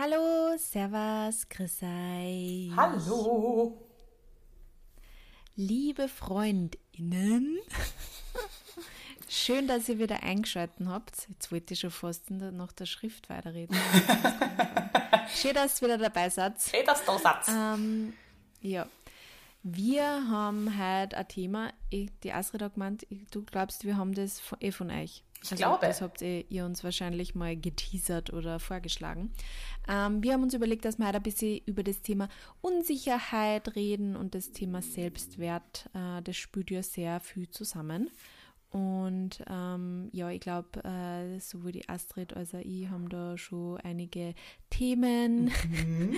Hallo, Servus, grüß euch. Hallo. Liebe Freundinnen, schön, dass ihr wieder eingeschaltet habt. Jetzt wollte ich schon fast nach der Schrift weiterreden. schön, dass ihr wieder dabei seid. Schön, dass du da seid. Ähm, ja, wir haben heute ein Thema. Ich, die Astrid hat gemeint, du glaubst, wir haben das von, eh von euch. Ich also, glaube. Das habt ihr, uns wahrscheinlich mal geteasert oder vorgeschlagen. Ähm, wir haben uns überlegt, dass wir heute ein bisschen über das Thema Unsicherheit reden und das Thema Selbstwert. Äh, das spürt ja sehr viel zusammen. Und ähm, ja, ich glaube, äh, sowohl die Astrid als auch ich haben da schon einige Themen mhm.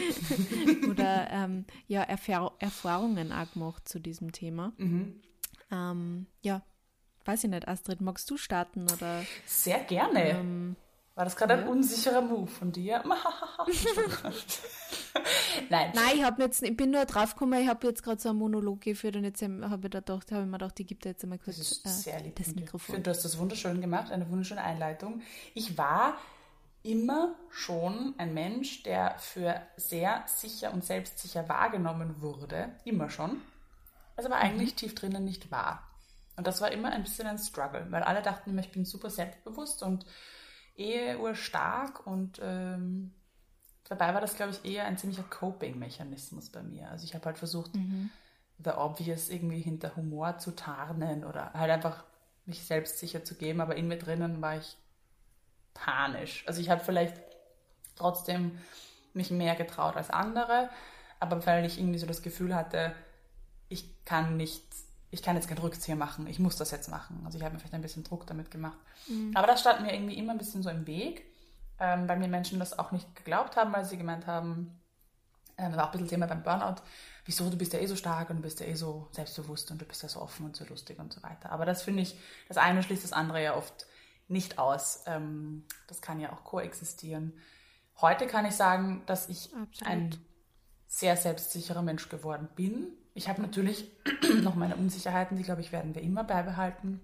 oder ähm, ja, Erfahr Erfahrungen auch gemacht zu diesem Thema. Mhm. Ähm, ja, weiß ich nicht, Astrid, magst du starten oder? Sehr gerne. Ähm, War das gerade ja. ein unsicherer Move von dir? Nein. Nein, ich, jetzt, ich bin nur drauf gekommen, ich habe jetzt gerade so einen Monolog geführt und jetzt habe ich, da gedacht, hab ich mir gedacht, gebe dir jetzt einmal kurz das, ist äh, sehr lieb das Mikrofon. Ich finde, du hast das wunderschön gemacht, eine wunderschöne Einleitung. Ich war immer schon ein Mensch, der für sehr sicher und selbstsicher wahrgenommen wurde. Immer schon. Was aber eigentlich mhm. tief drinnen nicht war. Und das war immer ein bisschen ein Struggle, weil alle dachten immer, ich bin super selbstbewusst und eh stark und ähm, dabei war das, glaube ich, eher ein ziemlicher Coping-Mechanismus bei mir. Also ich habe halt versucht, mhm. the obvious irgendwie hinter Humor zu tarnen oder halt einfach mich selbstsicher zu geben, aber in mir drinnen war ich panisch. Also ich habe vielleicht trotzdem mich mehr getraut als andere, aber weil ich irgendwie so das Gefühl hatte, ich kann nicht ich kann jetzt keinen Rückzieher machen, ich muss das jetzt machen. Also ich habe mir vielleicht ein bisschen Druck damit gemacht. Mhm. Aber das stand mir irgendwie immer ein bisschen so im Weg, ähm, weil mir Menschen das auch nicht geglaubt haben, weil sie gemeint haben, äh, das war auch ein bisschen Thema beim Burnout, wieso, du bist ja eh so stark und du bist ja eh so selbstbewusst und du bist ja so offen und so lustig und so weiter. Aber das finde ich, das eine schließt das andere ja oft nicht aus. Ähm, das kann ja auch koexistieren. Heute kann ich sagen, dass ich Absolut. ein sehr selbstsicherer Mensch geworden bin ich habe natürlich noch meine Unsicherheiten, die, glaube ich, werden wir immer beibehalten.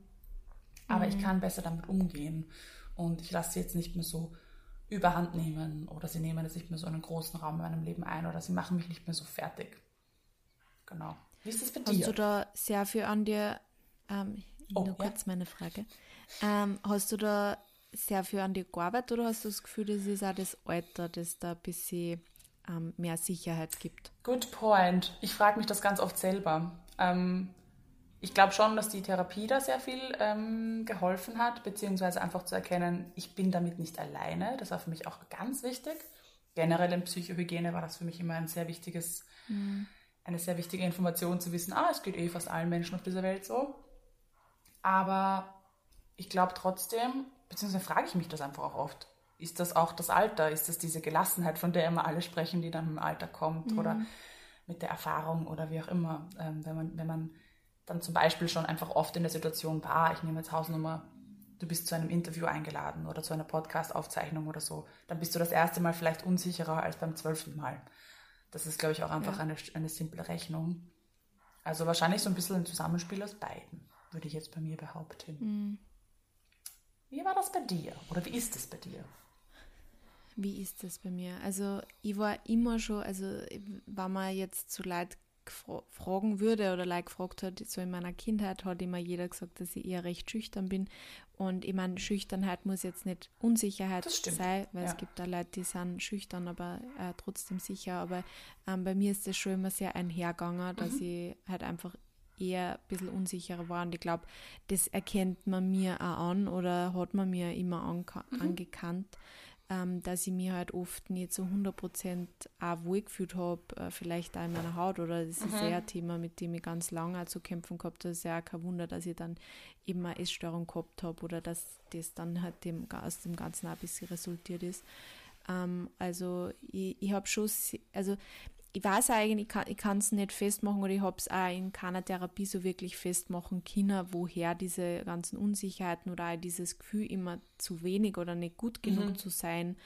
Aber mhm. ich kann besser damit umgehen. Und ich lasse sie jetzt nicht mehr so überhand nehmen oder sie nehmen jetzt nicht mehr so einen großen Raum in meinem Leben ein oder sie machen mich nicht mehr so fertig. Genau. Wie ist das bei dir? Hast du da sehr viel an dir, ähm, oh, nur kurz ja? meine Frage, ähm, hast du da sehr viel an dir gearbeitet oder hast du das Gefühl, das ist auch das Alter, das da ein bisschen ähm, mehr Sicherheit gibt. Good point. Ich frage mich das ganz oft selber. Ähm, ich glaube schon, dass die Therapie da sehr viel ähm, geholfen hat, beziehungsweise einfach zu erkennen, ich bin damit nicht alleine. Das war für mich auch ganz wichtig. Generell in Psychohygiene war das für mich immer ein sehr wichtiges, mhm. eine sehr wichtige Information zu wissen, ah, es geht eh fast allen Menschen auf dieser Welt so. Aber ich glaube trotzdem, beziehungsweise frage ich mich das einfach auch oft, ist das auch das Alter? Ist das diese Gelassenheit, von der immer alle sprechen, die dann im Alter kommt mhm. oder mit der Erfahrung oder wie auch immer? Ähm, wenn, man, wenn man dann zum Beispiel schon einfach oft in der Situation war, ich nehme jetzt Hausnummer, du bist zu einem Interview eingeladen oder zu einer Podcast-Aufzeichnung oder so, dann bist du das erste Mal vielleicht unsicherer als beim zwölften Mal. Das ist, glaube ich, auch einfach ja. eine, eine simple Rechnung. Also wahrscheinlich so ein bisschen ein Zusammenspiel aus beiden, würde ich jetzt bei mir behaupten. Mhm. Wie war das bei dir oder wie ist es bei dir? Wie ist das bei mir? Also ich war immer schon, also wenn man jetzt so Leute fragen würde oder Leute gefragt hat, so in meiner Kindheit hat immer jeder gesagt, dass ich eher recht schüchtern bin. Und ich meine, Schüchternheit muss jetzt nicht Unsicherheit sein, weil ja. es gibt da Leute, die sind schüchtern, aber äh, trotzdem sicher. Aber ähm, bei mir ist das schon immer sehr einhergegangen, dass mhm. ich halt einfach eher ein bisschen unsicherer war. Und ich glaube, das erkennt man mir auch an oder hat man mir immer mhm. angekannt ähm, dass ich mich halt oft nicht so 100% auch wohlgefühlt habe, äh, vielleicht auch in meiner Haut oder das ist mhm. ja ein Thema, mit dem ich ganz lange zu kämpfen gehabt habe. Das ist ja auch kein Wunder, dass ich dann eben eine Essstörung gehabt habe oder dass das dann halt dem, aus dem Ganzen auch ein bisschen resultiert ist. Ähm, also ich, ich habe schon, also ich weiß eigentlich, ich kann es nicht festmachen oder ich habe es auch in keiner Therapie so wirklich festmachen können, woher diese ganzen Unsicherheiten oder auch dieses Gefühl, immer zu wenig oder nicht gut genug mhm. zu sein,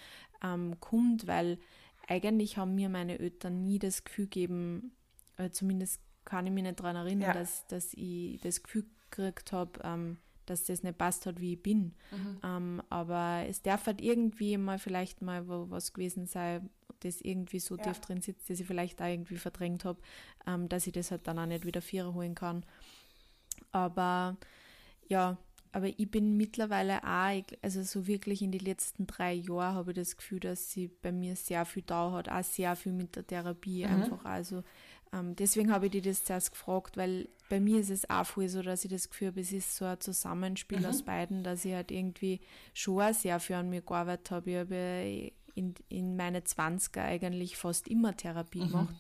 ähm, kommt, weil eigentlich haben mir meine Eltern nie das Gefühl gegeben, äh, zumindest kann ich mich nicht daran erinnern, ja. dass, dass ich das Gefühl gekriegt habe, ähm, dass das nicht passt hat, wie ich bin. Mhm. Ähm, aber es darf halt irgendwie mal vielleicht mal wo, was gewesen sein, das irgendwie so ja. tief drin sitzt, dass ich vielleicht da irgendwie verdrängt habe, ähm, dass ich das halt dann auch nicht wieder vier holen kann. Aber ja, aber ich bin mittlerweile auch, also so wirklich in den letzten drei Jahren habe ich das Gefühl, dass sie bei mir sehr viel da hat, auch sehr viel mit der Therapie mhm. einfach. Also ähm, deswegen habe ich dir das zuerst gefragt, weil bei mir ist es auch voll so, dass ich das Gefühl habe, es ist so ein Zusammenspiel mhm. aus beiden, dass ich halt irgendwie schon sehr viel an mir gearbeitet habe. Ich habe in, in meine 20er eigentlich fast immer Therapie mhm. gemacht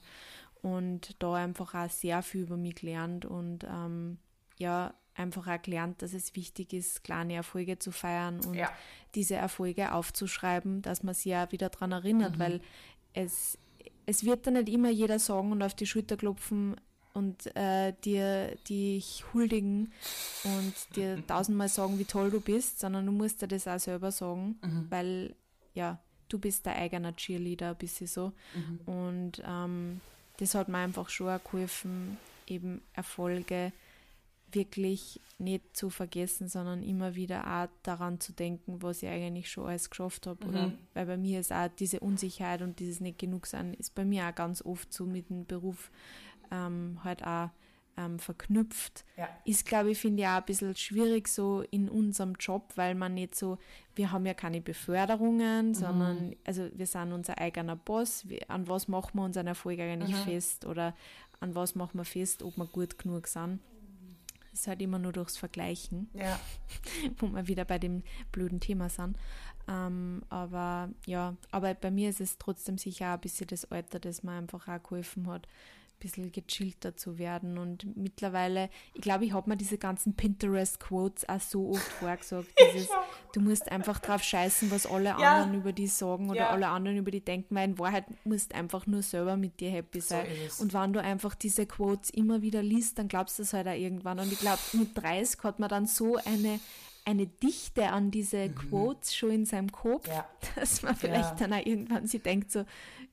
und da einfach auch sehr viel über mich gelernt und ähm, ja, einfach auch gelernt, dass es wichtig ist, kleine Erfolge zu feiern und ja. diese Erfolge aufzuschreiben, dass man sich ja wieder daran erinnert, mhm. weil es, es wird dann nicht immer jeder sagen und auf die Schulter klopfen und äh, dir dich huldigen und dir tausendmal sagen, wie toll du bist, sondern du musst dir das auch selber sagen, mhm. weil ja, du bist dein eigener Cheerleader, ein bisschen so. Mhm. Und ähm, das hat mir einfach schon auch geholfen, eben Erfolge wirklich nicht zu vergessen, sondern immer wieder auch daran zu denken, was ich eigentlich schon alles geschafft habe. Mhm. Oder weil bei mir ist auch diese Unsicherheit und dieses nicht genug sein, ist bei mir auch ganz oft so mit dem Beruf ähm, halt auch ähm, verknüpft. Ja. Ist, glaube ich, finde ich auch ein bisschen schwierig so in unserem Job, weil man nicht so, wir haben ja keine Beförderungen, mhm. sondern also wir sind unser eigener Boss. Wie, an was machen wir unseren Erfolg eigentlich mhm. fest oder an was machen wir fest, ob wir gut genug sind ist halt immer nur durchs Vergleichen, ja. wo wir wieder bei dem blöden Thema sind. Ähm, aber ja, aber bei mir ist es trotzdem sicher auch ein bisschen das Alter, das mir einfach auch geholfen hat, bisschen gechillter zu werden. Und mittlerweile, ich glaube, ich habe mir diese ganzen Pinterest-Quotes auch so oft vorgesagt. Dieses, du musst einfach drauf scheißen, was alle ja. anderen über die sagen oder ja. alle anderen über die denken, weil in Wahrheit musst einfach nur selber mit dir happy sein. So und wenn du einfach diese Quotes immer wieder liest, dann glaubst du es halt auch irgendwann. Und ich glaube, mit 30 hat man dann so eine eine Dichte an diese mhm. Quotes schon in seinem Kopf, ja. dass man vielleicht dann auch irgendwann sich denkt so,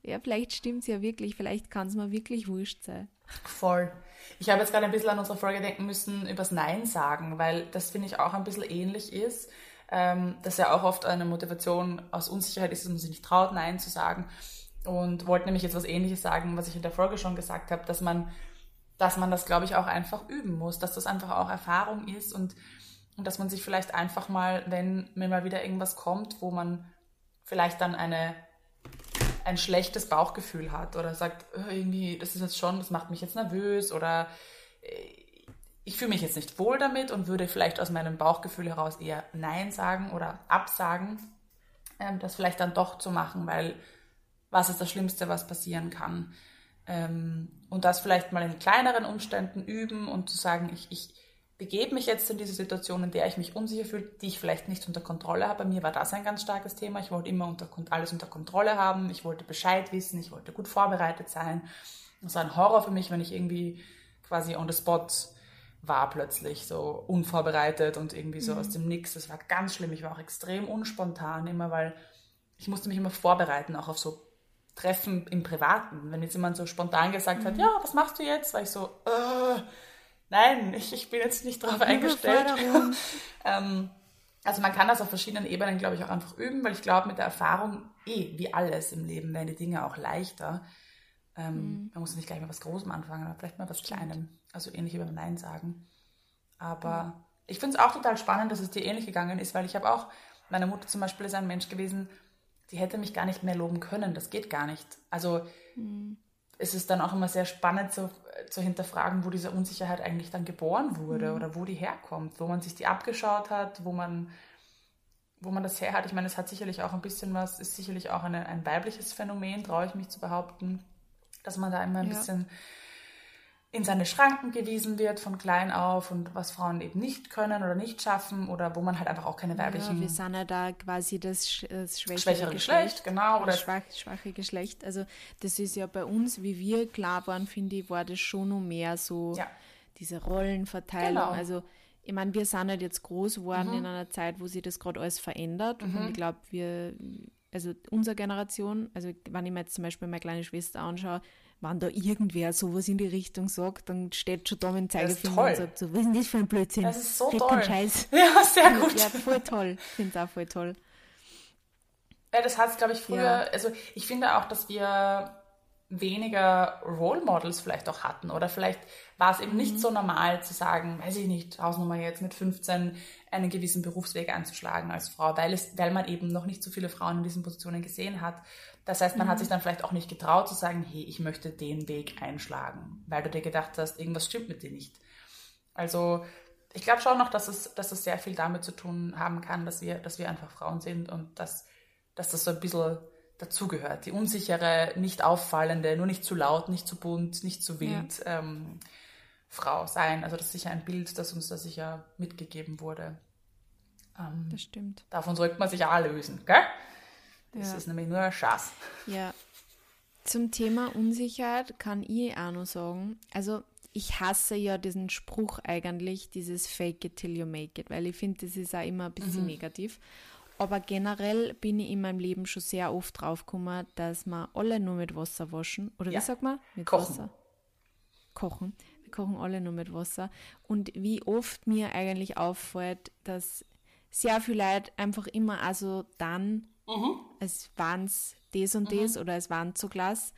ja, vielleicht stimmt es ja wirklich, vielleicht kann es mir wirklich wurscht sein. Voll. Ich habe jetzt gerade ein bisschen an unsere Folge denken müssen übers Nein sagen, weil das finde ich auch ein bisschen ähnlich ist. Ähm, dass ja auch oft eine Motivation aus Unsicherheit ist, dass man sich nicht traut, Nein zu sagen. Und wollte nämlich jetzt was Ähnliches sagen, was ich in der Folge schon gesagt habe, dass man, dass man das, glaube ich, auch einfach üben muss, dass das einfach auch Erfahrung ist und, und dass man sich vielleicht einfach mal, wenn mir mal wieder irgendwas kommt, wo man vielleicht dann eine ein schlechtes Bauchgefühl hat oder sagt, oh, irgendwie, das ist jetzt schon, das macht mich jetzt nervös oder äh, ich fühle mich jetzt nicht wohl damit und würde vielleicht aus meinem Bauchgefühl heraus eher Nein sagen oder absagen, ähm, das vielleicht dann doch zu machen, weil was ist das Schlimmste, was passieren kann? Ähm, und das vielleicht mal in kleineren Umständen üben und zu sagen, ich, ich, begebe mich jetzt in diese Situation, in der ich mich unsicher fühle, die ich vielleicht nicht unter Kontrolle habe. Bei mir war das ein ganz starkes Thema. Ich wollte immer unter, alles unter Kontrolle haben. Ich wollte Bescheid wissen. Ich wollte gut vorbereitet sein. Das war ein Horror für mich, wenn ich irgendwie quasi on the spot war plötzlich so unvorbereitet und irgendwie so mhm. aus dem Nix. Das war ganz schlimm. Ich war auch extrem unspontan immer, weil ich musste mich immer vorbereiten, auch auf so Treffen im Privaten. Wenn jetzt jemand so spontan gesagt mhm. hat, ja, was machst du jetzt? War ich so, äh, nein, ich, ich bin jetzt nicht darauf eingestellt. ähm, also man kann das auf verschiedenen Ebenen, glaube ich, auch einfach üben, weil ich glaube, mit der Erfahrung, eh, wie alles im Leben, werden die Dinge auch leichter. Ähm, mhm. Man muss nicht gleich mal was Großem anfangen, aber vielleicht mal was Kleinem. Also ähnlich wie beim Nein sagen. Aber mhm. ich finde es auch total spannend, dass es dir ähnlich gegangen ist, weil ich habe auch, meine Mutter zum Beispiel ist ein Mensch gewesen, die hätte mich gar nicht mehr loben können. Das geht gar nicht. Also mhm. es ist dann auch immer sehr spannend, so zu hinterfragen, wo diese Unsicherheit eigentlich dann geboren wurde mhm. oder wo die herkommt, wo man sich die abgeschaut hat, wo man, wo man das her hat. Ich meine, es hat sicherlich auch ein bisschen was, ist sicherlich auch eine, ein weibliches Phänomen, traue ich mich zu behaupten, dass man da immer ein ja. bisschen in seine Schranken gewiesen wird von klein auf und was Frauen eben nicht können oder nicht schaffen oder wo man halt einfach auch keine weiblichen. Ja, wir sind ja da quasi das, das schwächere, schwächere Geschlecht, Geschlecht, genau. Oder schwach, schwache Geschlecht. Also das ist ja bei uns, wie wir klar waren, finde ich, war das schon noch mehr so ja. diese Rollenverteilung. Genau. Also ich meine, wir sind halt jetzt groß geworden mhm. in einer Zeit, wo sich das gerade alles verändert. Mhm. Und ich glaube, wir also unsere Generation, also wenn ich mir jetzt zum Beispiel meine kleine Schwester anschaue, wenn da irgendwer sowas in die Richtung sagt, dann steht schon da mit dem Zeigefinger und sagt so, was ist denn das für ein Blödsinn? Das ist so Red toll. Scheiß. Ja, sehr gut. Ja, voll toll. Ich finde es auch voll toll. Ja, das hat es, glaube ich, früher, Ja. also ich finde auch, dass wir weniger Role Models vielleicht auch hatten oder vielleicht war es eben Mhm. nicht so normal zu sagen, weiß ich nicht, Hausnummer jetzt mit 15 einen gewissen Berufsweg einzuschlagen als Frau, weil es, weil man eben noch nicht so viele Frauen in diesen Positionen gesehen hat. Das heißt, man Mhm. hat sich dann vielleicht auch nicht getraut zu sagen, hey, ich möchte den Weg einschlagen, weil du dir gedacht hast, irgendwas stimmt mit dir nicht. Also ich glaube schon noch, dass es, dass es sehr viel damit zu tun haben kann, dass wir, dass wir einfach Frauen sind und dass, dass das so ein bisschen dazugehört. Die unsichere, nicht auffallende, nur nicht zu laut, nicht zu bunt, nicht zu wild ähm, Frau sein. Also das ist sicher ein Bild, das uns da sicher mitgegeben wurde. Ähm, Das stimmt. davon sollte man sich auch lösen, gell? Das Ja. ist nämlich nur ein Schatz. Ja. Zum Thema Unsicherheit kann ich auch noch sagen, also ich hasse ja diesen Spruch eigentlich, dieses Fake it till you make it, weil ich finde, das ist auch immer ein bisschen negativ. Aber generell bin ich in meinem Leben schon sehr oft draufgekommen, dass wir alle nur mit Wasser waschen. Oder Ja. wie sagt man? Mit Kochen. Wasser. Kochen. Wir kochen alle nur mit Wasser. Und wie oft mir eigentlich auffällt, dass sehr viele Leute einfach immer also dann, als waren es das und das oder es waren zu Glas.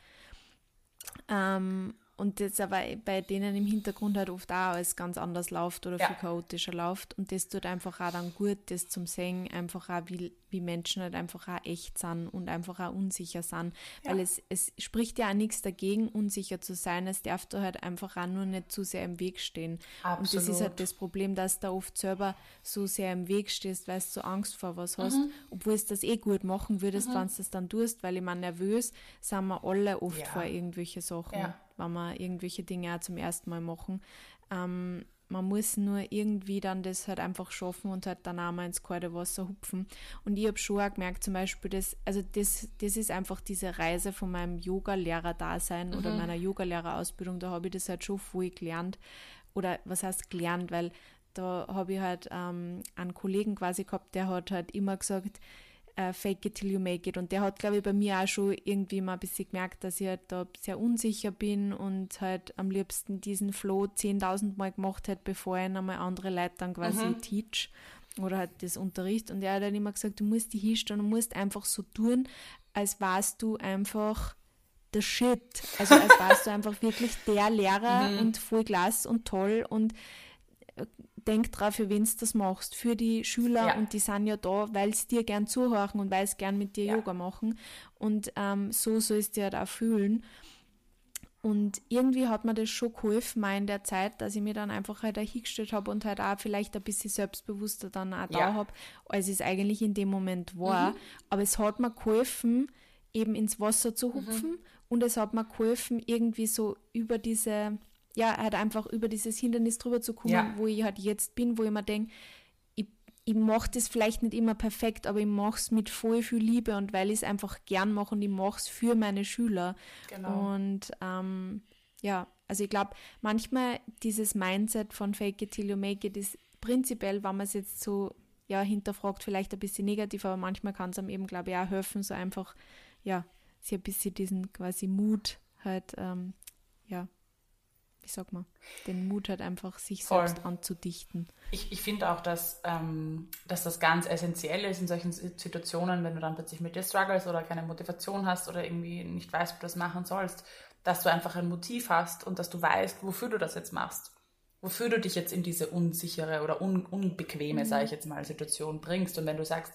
Ähm, und das aber bei denen im Hintergrund halt oft auch alles ganz anders läuft oder Ja. viel chaotischer läuft. Und das tut einfach auch dann gut, das zum Sehen, einfach auch, wie, wie Menschen halt einfach auch echt sind und einfach auch unsicher sind. Weil es, es spricht ja auch nichts dagegen, unsicher zu sein. Es darf da halt einfach auch nur nicht zu sehr im Weg stehen. Und das ist Absolut. halt das Problem, dass du oft selber so sehr im Weg stehst, weil du so Angst vor was hast, Mhm. obwohl es das eh gut machen würdest, wenn du das dann tust, weil ich meine, nervös sind wir alle oft Ja. vor irgendwelche Sachen, Ja. Wenn wir irgendwelche Dinge auch zum ersten Mal machen. Ähm, man muss nur irgendwie dann das halt einfach schaffen und halt dann auch mal ins kalte Wasser hupfen. Und ich habe schon auch gemerkt, zum Beispiel, das, also das, das ist einfach diese Reise von meinem Yoga-Lehrer-Dasein oder meiner Yoga-Lehrerausbildung, da habe ich das halt schon voll gelernt. Oder was heißt gelernt, weil da habe ich halt ähm, einen Kollegen quasi gehabt, der hat halt immer gesagt, äh, fake it till you make it. Und der hat, glaube ich, bei mir auch schon irgendwie mal ein bisschen gemerkt, dass ich halt da sehr unsicher bin und halt am liebsten diesen Flow 10.000 Mal gemacht hätte, bevor ich ihn einmal andere Leute dann quasi teach oder halt das Unterricht. Und er hat dann immer gesagt, du musst dich hinstellen und musst einfach so tun, als warst du einfach der Shit. Also als warst du einfach wirklich der Lehrer und voll klasse und toll und denk drauf, für wen du das machst. Für die Schüler Ja. und die sind ja da, weil sie dir gern zuhören und weil sie gern mit dir Ja. Yoga machen. Und ähm, so sollst du halt auch fühlen. Und irgendwie hat mir das schon geholfen, mal in der Zeit, dass ich mir dann einfach halt auch hingestellt habe und halt auch vielleicht ein bisschen selbstbewusster dann auch da Ja. habe, als es eigentlich in dem Moment war. Aber es hat mir geholfen, eben ins Wasser zu hupfen und es hat mir geholfen, irgendwie so über diese, ja, halt einfach über dieses Hindernis drüber zu kommen, Ja. wo ich halt jetzt bin, wo ich mir denke, ich, ich mache das vielleicht nicht immer perfekt, aber ich mache es mit voll viel Liebe und weil ich es einfach gern mache und ich mache es für meine Schüler. Genau. Und ähm, ja, also ich glaube, manchmal dieses Mindset von Fake it till you make it ist prinzipiell, wenn man es jetzt so ja, hinterfragt, vielleicht ein bisschen negativ, aber manchmal kann es einem eben, glaube ich, auch helfen, so einfach, ja, sich ein bisschen diesen quasi Mut halt, ähm, ja, wie sagt man, den Mut halt einfach sich Voll. selbst anzudichten. Ich, ich finde auch, dass, ähm, dass das ganz essentiell ist in solchen Situationen, wenn du dann plötzlich mit dir struggles oder keine Motivation hast oder irgendwie nicht weißt, wie du das machen sollst, dass du einfach ein Motiv hast und dass du weißt, wofür du das jetzt machst. Wofür du dich jetzt in diese unsichere oder un, unbequeme, sage ich jetzt mal, Situation bringst. Und wenn du sagst,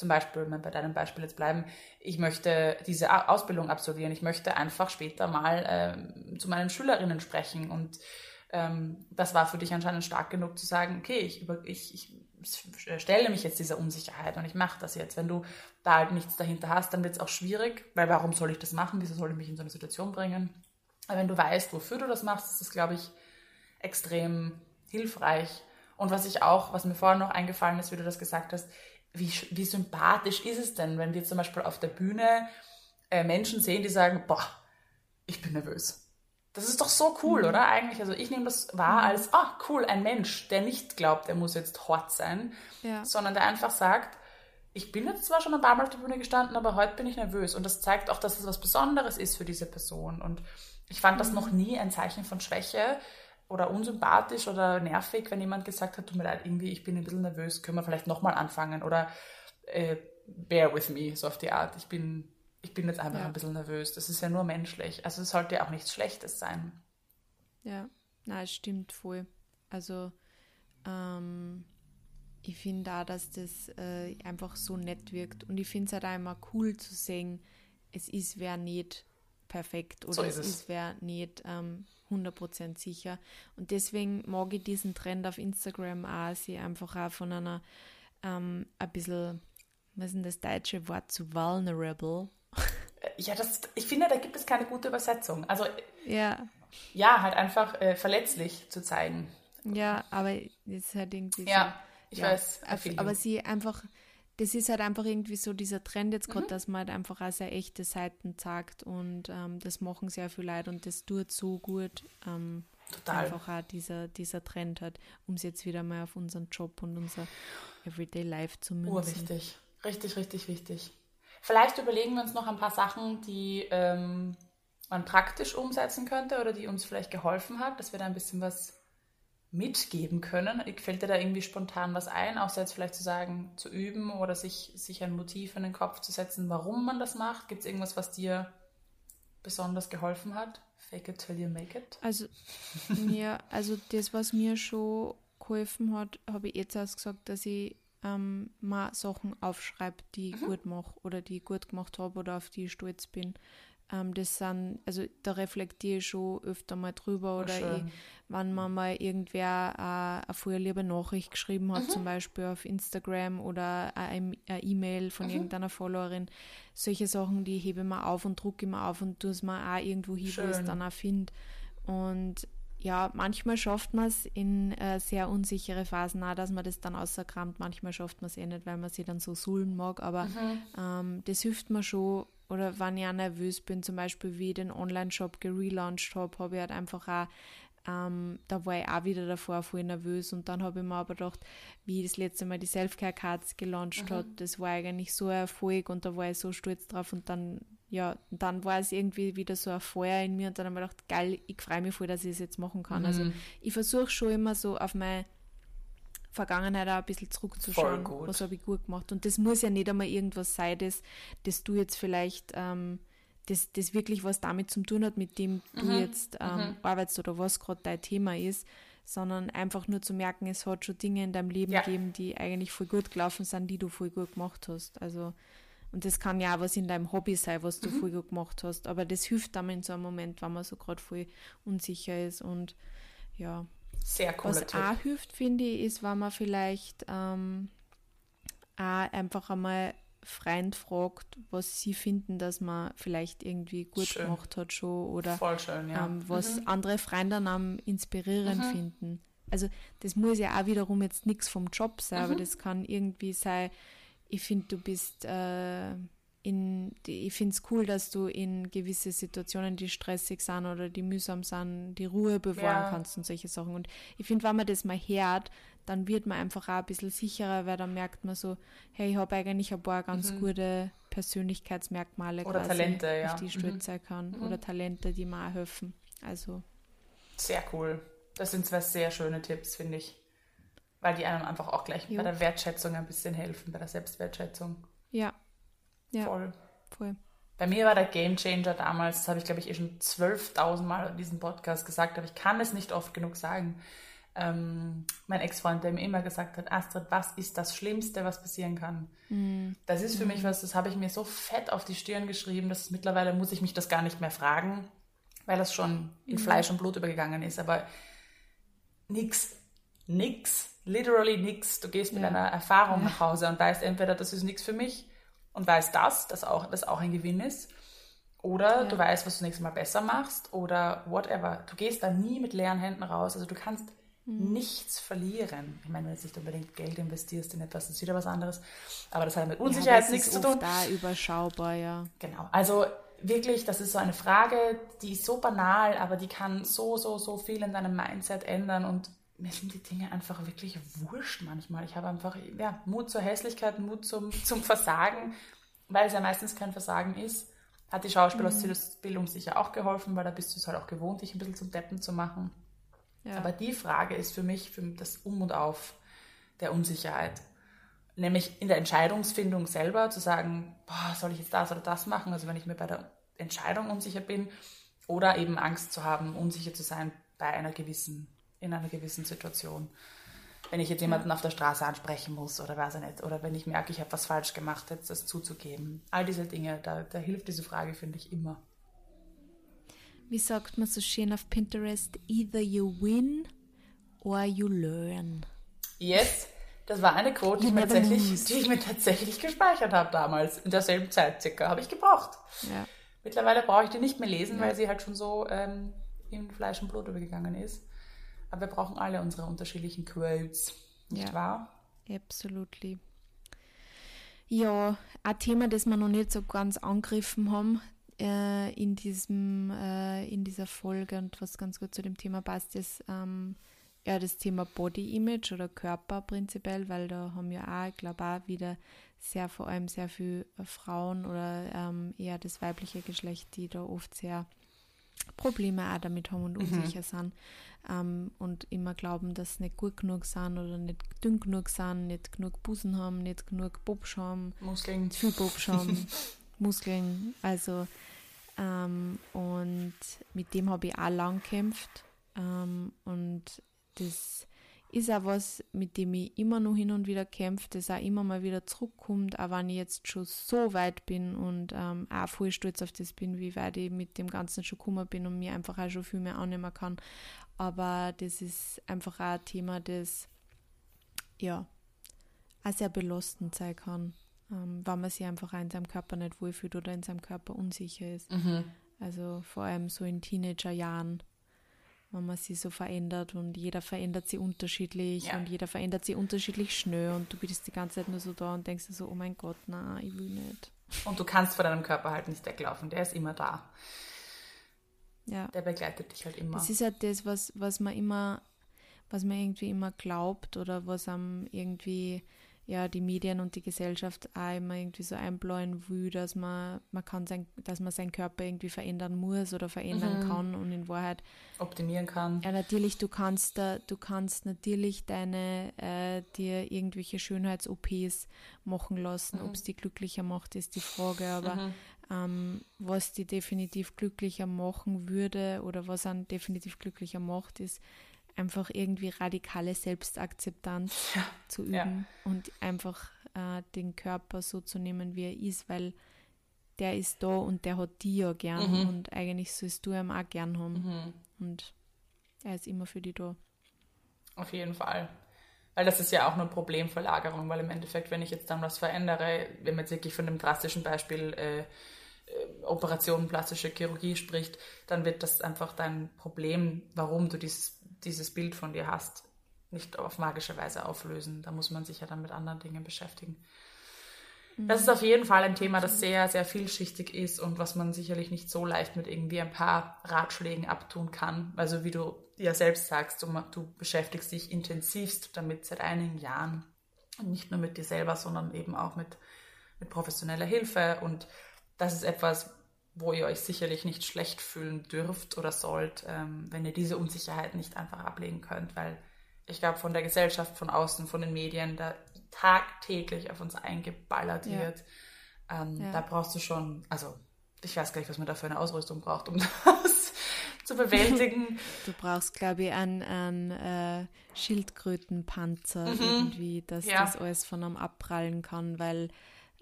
zum Beispiel, wenn wir bei deinem Beispiel jetzt bleiben, ich möchte diese Ausbildung absolvieren, ich möchte einfach später mal ähm, zu meinen Schülerinnen sprechen und ähm, das war für dich anscheinend stark genug zu sagen, okay, ich, über, ich, ich stelle mich jetzt dieser Unsicherheit und ich mache das jetzt. Wenn du da halt nichts dahinter hast, dann wird es auch schwierig, weil warum soll ich das machen? Wieso soll ich mich in so eine Situation bringen? Aber wenn du weißt, wofür du das machst, ist das, glaube ich, extrem hilfreich. Und was ich auch, was mir vorher noch eingefallen ist, wie du das gesagt hast, wie, wie sympathisch ist es denn, wenn wir zum Beispiel auf der Bühne äh, Menschen sehen, die sagen, boah, ich bin nervös. Das ist doch so cool, oder? Eigentlich, also ich nehme das wahr als, ah, cool, ein Mensch, der nicht glaubt, er muss jetzt hot sein, Ja. sondern der einfach sagt, ich bin jetzt zwar schon ein paar Mal auf der Bühne gestanden, aber heute bin ich nervös. Und das zeigt auch, dass es was Besonderes ist für diese Person. Und ich fand das mhm. noch nie ein Zeichen von Schwäche oder unsympathisch oder nervig, wenn jemand gesagt hat, tut mir leid, irgendwie, ich bin ein bisschen nervös, können wir vielleicht nochmal anfangen oder äh, bear with me, so auf die Art. Ich bin, ich bin jetzt einfach ja. ein bisschen nervös. Das ist ja nur menschlich. Also es sollte ja auch nichts Schlechtes sein. Ja, na, es stimmt voll. Also ähm, ich finde auch, dass das äh, einfach so nett wirkt. Und ich finde es halt auch immer cool zu sehen, es ist wer nicht perfekt oder so ist es ist wer nicht ähm, 100% sicher. Und deswegen mag ich diesen Trend auf Instagram auch, sie einfach auch von einer ähm, ein bisschen, was ist denn das deutsche Wort zu vulnerable? Äh, ja, das, ich finde, da gibt es keine gute Übersetzung. Also, ja, ja halt einfach äh, verletzlich zu zeigen. Ja, aber jetzt halt irgendwie ja, ich ja, weiß. Aber sie einfach, das ist halt einfach irgendwie so dieser Trend jetzt gerade, mhm. dass man halt einfach auch sehr echte Seiten zeigt und ähm, das machen sehr viele Leute und das tut so gut. Ähm, Total. Einfach auch dieser, dieser Trend hat, um es jetzt wieder mal auf unseren Job und unser Everyday Life zu münzen. Urwichtig. Richtig, richtig wichtig. Vielleicht überlegen wir uns noch ein paar Sachen, die ähm, man praktisch umsetzen könnte oder die uns vielleicht geholfen hat, dass wir da ein bisschen was mitgeben können? Fällt dir da irgendwie spontan was ein, außer jetzt vielleicht zu sagen, zu üben oder sich, sich ein Motiv in den Kopf zu setzen, warum man das macht? Gibt es irgendwas, was dir besonders geholfen hat? Fake it till you make it? Also, mir, also das, was mir schon geholfen hat, habe ich jetzt erst gesagt, dass ich ähm, mal Sachen aufschreibe, die ich mhm. gut mache oder die ich gut gemacht habe oder auf die ich stolz bin. Ähm, das sind, also da reflektiere ich schon öfter mal drüber oder ich, wenn man mal irgendwer äh, eine vorher liebe Nachricht geschrieben hat, mhm. zum Beispiel auf Instagram oder eine E-Mail von mhm. irgendeiner Followerin, solche Sachen, die hebe ich mir auf und drucke ich mir auf und tue es mir auch irgendwo hin, wo ich es dann auch finde. Und ja, manchmal schafft man es in äh, sehr unsichere Phasen auch, dass man das dann außerkramt. Manchmal schafft man es eh nicht, weil man sich dann so suhlen mag. Aber mhm. ähm, das hilft mir schon, oder wenn ich auch nervös bin, zum Beispiel wie ich den Online-Shop gelauncht habe, habe ich halt einfach auch, ähm, da war ich auch wieder davor voll nervös und dann habe ich mir aber gedacht, wie ich das letzte Mal die Self-Care-Cards gelauncht mhm. hat, das war eigentlich so ein Erfolg und da war ich so stolz drauf und dann, ja, dann war es irgendwie wieder so ein Feuer in mir und dann habe ich gedacht, geil, ich freue mich voll, dass ich es jetzt machen kann. Also mhm. Also ich versuche schon immer so auf meine Vergangenheit auch ein bisschen zurückzuschauen, was habe ich gut gemacht. Und das muss ja nicht einmal irgendwas sein, das, das du jetzt vielleicht, ähm, das, das wirklich was damit zu tun hat, mit dem du mhm. jetzt ähm, mhm. arbeitest oder was gerade dein Thema ist, sondern einfach nur zu merken, es hat schon Dinge in deinem Leben ja. gegeben, die eigentlich voll gut gelaufen sind, die du voll gut gemacht hast. Also und das kann ja auch was in deinem Hobby sein, was du mhm. voll gut gemacht hast. Aber das hilft dann in so einem Moment, wenn man so gerade voll unsicher ist. Und ja, sehr cool. Was auch hilft, finde ich, ist, wenn man vielleicht ähm, auch einfach einmal Freund fragt, was sie finden, dass man vielleicht irgendwie gut schön. gemacht hat schon oder schön, ja. ähm, was mhm. andere Freunde am inspirierend mhm. finden. Also das muss ja auch wiederum jetzt nichts vom Job sein, mhm. aber das kann irgendwie sein, ich finde, du bist äh, in, ich finde es cool, dass du in gewisse Situationen, die stressig sind oder die mühsam sind, die Ruhe bewahren ja. kannst und solche Sachen. Und ich finde, wenn man das mal hört, dann wird man einfach auch ein bisschen sicherer, weil dann merkt man so, hey, ich habe eigentlich ein paar ganz mhm. gute Persönlichkeitsmerkmale, oder quasi, Talente, ja. auf die ich stolz mhm. sein kann. Mhm. Oder Talente, die mir auch helfen. Also. Sehr cool. Das sind zwei sehr schöne Tipps, finde ich. Weil die einem einfach auch gleich jo. bei der Wertschätzung ein bisschen helfen, bei der Selbstwertschätzung. Ja, ja, voll. voll. Bei mir war der Game Changer damals, das habe ich glaube ich eh schon 12.000 Mal in diesem Podcast gesagt, aber ich kann es nicht oft genug sagen. Ähm, mein Ex-Freund, der mir immer gesagt hat, Astrid, was ist das Schlimmste, was passieren kann? Mm. Das ist für mm. mich was, das habe ich mir so fett auf die Stirn geschrieben, dass mittlerweile muss ich mich das gar nicht mehr fragen, weil das schon in mm. Fleisch und Blut übergegangen ist. Aber nix, nix, literally nix. Du gehst mit ja. einer Erfahrung nach Hause und weißt entweder, das ist nichts für mich und weißt das, dass auch, das auch ein Gewinn ist. Oder ja. du weißt, was du nächstes Mal besser machst oder whatever. Du gehst da nie mit leeren Händen raus. Also du kannst mhm. nichts verlieren. Ich meine, wenn du nicht unbedingt Geld investierst in etwas, das ist wieder was anderes. Aber das hat mit Unsicherheit ja, nichts zu tun. da überschaubar, ja. Genau. Also wirklich, das ist so eine Frage, die ist so banal, aber die kann so, so, so viel in deinem Mindset ändern und mir sind die Dinge einfach wirklich wurscht manchmal. Ich habe einfach ja, Mut zur Hässlichkeit, Mut zum, zum Versagen, weil es ja meistens kein Versagen ist. Hat die Schauspielausbildung mhm. sicher auch geholfen, weil da bist du es halt auch gewohnt, dich ein bisschen zum Deppen zu machen. Ja. Aber die Frage ist für mich für das Um und Auf der Unsicherheit. Nämlich in der Entscheidungsfindung selber zu sagen, boah, soll ich jetzt das oder das machen? Also wenn ich mir bei der Entscheidung unsicher bin oder eben Angst zu haben, unsicher zu sein bei einer gewissen, in einer gewissen Situation. Wenn ich jetzt jemanden auf der Straße ansprechen muss oder weiß ich nicht, oder wenn ich merke, ich habe was falsch gemacht, jetzt das zuzugeben. All diese Dinge, da, da hilft diese Frage, finde ich, immer. Wie sagt man so schön auf Pinterest? Either you win or you learn. Yes, das war eine Quote, die, tatsächlich, die ich mir tatsächlich gespeichert habe damals. In derselben Zeit circa. Habe ich gebraucht. Ja. Mittlerweile brauche ich die nicht mehr lesen, ja. weil sie halt schon so ähm, in Fleisch und Blut übergegangen ist. Aber wir brauchen alle unsere unterschiedlichen Quotes, nicht ja. wahr? Absolutely. Ja, ein Thema, das wir noch nicht so ganz angegriffen haben äh, in, diesem, äh, in dieser Folge und was ganz gut zu dem Thema passt, ist ähm, ja das Thema Body Image oder Körper prinzipiell, weil da haben ja auch, ich glaube auch wieder sehr, vor allem sehr viele Frauen oder ähm, eher das weibliche Geschlecht, die da oft sehr Probleme auch damit haben und mhm. unsicher sind. Ähm, und immer glauben, dass sie nicht gut genug sind oder nicht dünn genug sind, nicht genug Busen haben, nicht genug Bobsch haben, Muskeln, viel Bobsch haben, Muskeln, also ähm, und mit dem habe ich auch lang gekämpft. Ähm, und das ist auch was, mit dem ich immer noch hin und wieder kämpfe, das auch immer mal wieder zurückkommt, auch wenn ich jetzt schon so weit bin und ähm, auch voll stolz auf das bin, wie weit ich mit dem Ganzen schon gekommen bin und mir einfach auch schon viel mehr annehmen kann. Aber das ist einfach auch ein Thema, das ja auch sehr belastend sein kann, ähm, wenn man sich einfach auch in seinem Körper nicht wohlfühlt oder in seinem Körper unsicher ist. Mhm. Also vor allem so in Teenagerjahren wenn man sich so verändert und jeder verändert sich unterschiedlich ja. und jeder verändert sich unterschiedlich schnell und du bist die ganze Zeit nur so da und denkst dir so, oh mein Gott, na, ich will nicht. Und du kannst vor deinem Körper halt nicht weglaufen, der ist immer da. Ja. Der begleitet dich halt immer. Das ist halt das, was, was man immer, was man irgendwie immer glaubt oder was einem irgendwie ja die Medien und die Gesellschaft auch immer irgendwie so einbläuen will, dass man, man kann sein, dass man seinen Körper irgendwie verändern muss oder verändern mhm. kann und in Wahrheit optimieren kann. Ja, natürlich, du kannst da, du kannst natürlich deine äh, dir irgendwelche Schönheits-OPs machen lassen. Mhm. Ob es die glücklicher macht, ist die Frage, aber mhm. ähm, was die definitiv glücklicher machen würde oder was einen definitiv glücklicher macht, ist einfach irgendwie radikale Selbstakzeptanz ja. zu üben ja. und einfach äh, den Körper so zu nehmen, wie er ist, weil der ist da und der hat die ja gern mhm. und eigentlich sollst du ihn auch gern haben. Mhm. Und er ist immer für die da. Auf jeden Fall. Weil das ist ja auch eine Problemverlagerung, weil im Endeffekt, wenn ich jetzt dann was verändere, wenn man jetzt wirklich von einem drastischen Beispiel äh, äh, Operation, plastische Chirurgie spricht, dann wird das einfach dein Problem, warum du dieses dieses Bild von dir hast, nicht auf magische Weise auflösen. Da muss man sich ja dann mit anderen Dingen beschäftigen. Mhm. Das ist auf jeden Fall ein Thema, das sehr, sehr vielschichtig ist und was man sicherlich nicht so leicht mit irgendwie ein paar Ratschlägen abtun kann. Also wie du ja selbst sagst, du, du beschäftigst dich intensivst damit seit einigen Jahren. Und nicht nur mit dir selber, sondern eben auch mit, mit professioneller Hilfe. Und das ist etwas, wo ihr euch sicherlich nicht schlecht fühlen dürft oder sollt, ähm, wenn ihr diese Unsicherheit nicht einfach ablegen könnt, weil ich glaube, von der Gesellschaft, von außen, von den Medien, da tagtäglich auf uns eingeballert ja. wird, ähm, ja. da brauchst du schon, also ich weiß gar nicht, was man da für eine Ausrüstung braucht, um das zu bewältigen. Du brauchst, glaube ich, einen, einen äh, Schildkrötenpanzer mhm. irgendwie, dass ja. das alles von einem abprallen kann, weil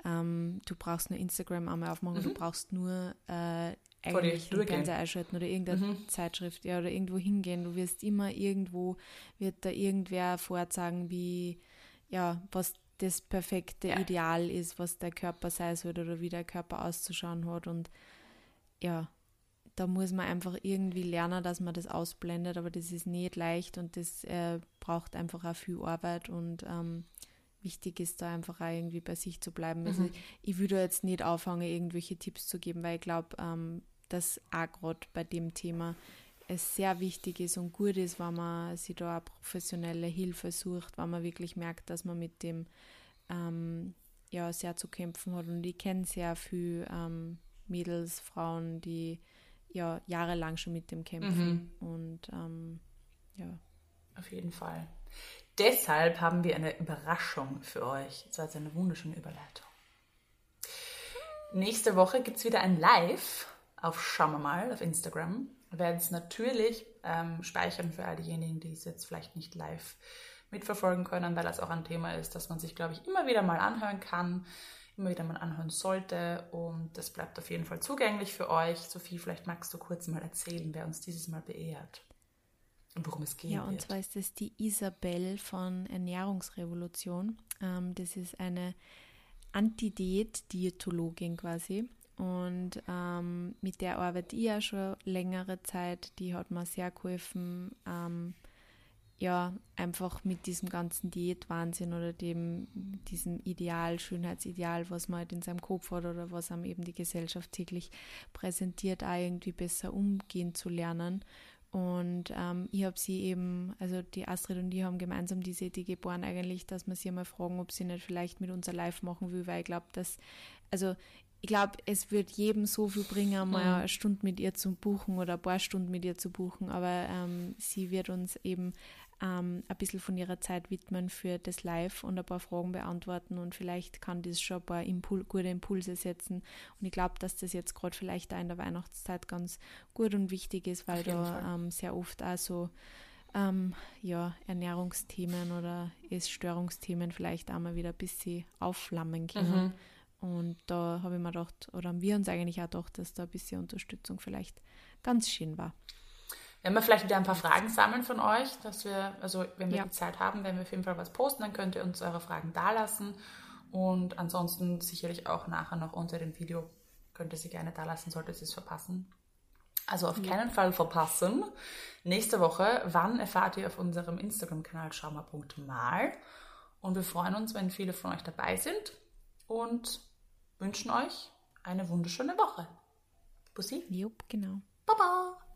ähm, du brauchst nur Instagram einmal aufmachen, mhm. du brauchst nur äh, eigentlich den Fernseher einschalten oder irgendeine mhm. Zeitschrift ja, oder irgendwo hingehen. Du wirst immer irgendwo, wird da irgendwer vorzeigen, wie, ja, was das perfekte ja. Ideal ist, was der Körper sein soll oder wie der Körper auszuschauen hat. Und ja, da muss man einfach irgendwie lernen, dass man das ausblendet, aber das ist nicht leicht und das äh, braucht einfach auch viel Arbeit und ähm, wichtig ist, da einfach auch irgendwie bei sich zu bleiben. Also mhm. ich würde jetzt nicht aufhören, irgendwelche Tipps zu geben, weil ich glaube, ähm, dass auch gerade bei dem Thema es sehr wichtig ist und gut ist, wenn man sich da professionelle Hilfe sucht, wenn man wirklich merkt, dass man mit dem ähm, ja sehr zu kämpfen hat. Und ich kenne sehr viele ähm, Mädels, Frauen, die ja jahrelang schon mit dem kämpfen. Mhm. Und ähm, ja. Auf jeden Fall. Deshalb haben wir eine Überraschung für euch. Das war jetzt eine wunderschöne Überleitung. Nächste Woche gibt es wieder ein Live auf Schauen wir mal auf Instagram. Wir werden es natürlich ähm, speichern für all diejenigen, die es jetzt vielleicht nicht live mitverfolgen können, weil das auch ein Thema ist, das man sich, glaube ich, immer wieder mal anhören kann, immer wieder mal anhören sollte. Und das bleibt auf jeden Fall zugänglich für euch. Sophie, vielleicht magst du kurz mal erzählen, wer uns dieses Mal beehrt und worum es geht. Ja, und wird. zwar ist es die Isabel von Ernährungsrevolution. Ähm, das ist eine Antidiät-Diätologin quasi. Und ähm, mit der arbeite ich ja schon längere Zeit. Die hat mir sehr geholfen, ähm, ja, einfach mit diesem ganzen Diätwahnsinn oder dem, diesem Ideal, Schönheitsideal, was man halt in seinem Kopf hat oder was einem eben die Gesellschaft täglich präsentiert, auch irgendwie besser umgehen zu lernen. Und ähm, ich habe sie eben, also die Astrid und ich haben gemeinsam diese Idee geboren, eigentlich, dass wir sie mal fragen, ob sie nicht vielleicht mit uns ein Live machen will, weil ich glaube, dass, also ich glaube, es wird jedem so viel bringen, mal mhm. eine Stunde mit ihr zu buchen oder ein paar Stunden mit ihr zu buchen, aber ähm, sie wird uns eben ähm, ein bisschen von ihrer Zeit widmen für das Live und ein paar Fragen beantworten und vielleicht kann das schon ein paar Impul gute Impulse setzen. Und ich glaube, dass das jetzt gerade vielleicht auch in der Weihnachtszeit ganz gut und wichtig ist, weil da ähm, sehr oft auch so ähm, ja, Ernährungsthemen oder Essstörungsthemen vielleicht auch mal wieder ein bisschen aufflammen können. Mhm. Und da habe ich mir gedacht, oder haben wir uns eigentlich auch gedacht, dass da ein bisschen Unterstützung vielleicht ganz schön war. Wenn wir vielleicht wieder ein paar Fragen sammeln von euch, dass wir, also wenn wir ja. die Zeit haben, werden wir auf jeden Fall was posten, dann könnt ihr uns eure Fragen dalassen. Und ansonsten sicherlich auch nachher noch unter dem Video könnt ihr sie gerne dalassen, solltet ihr es verpassen. Also auf ja. keinen Fall verpassen. Nächste Woche, wann erfahrt ihr auf unserem Instagram-Kanal schaumer.mal. Und wir freuen uns, wenn viele von euch dabei sind und wünschen euch eine wunderschöne Woche. Bussi? Jupp, genau. Baba!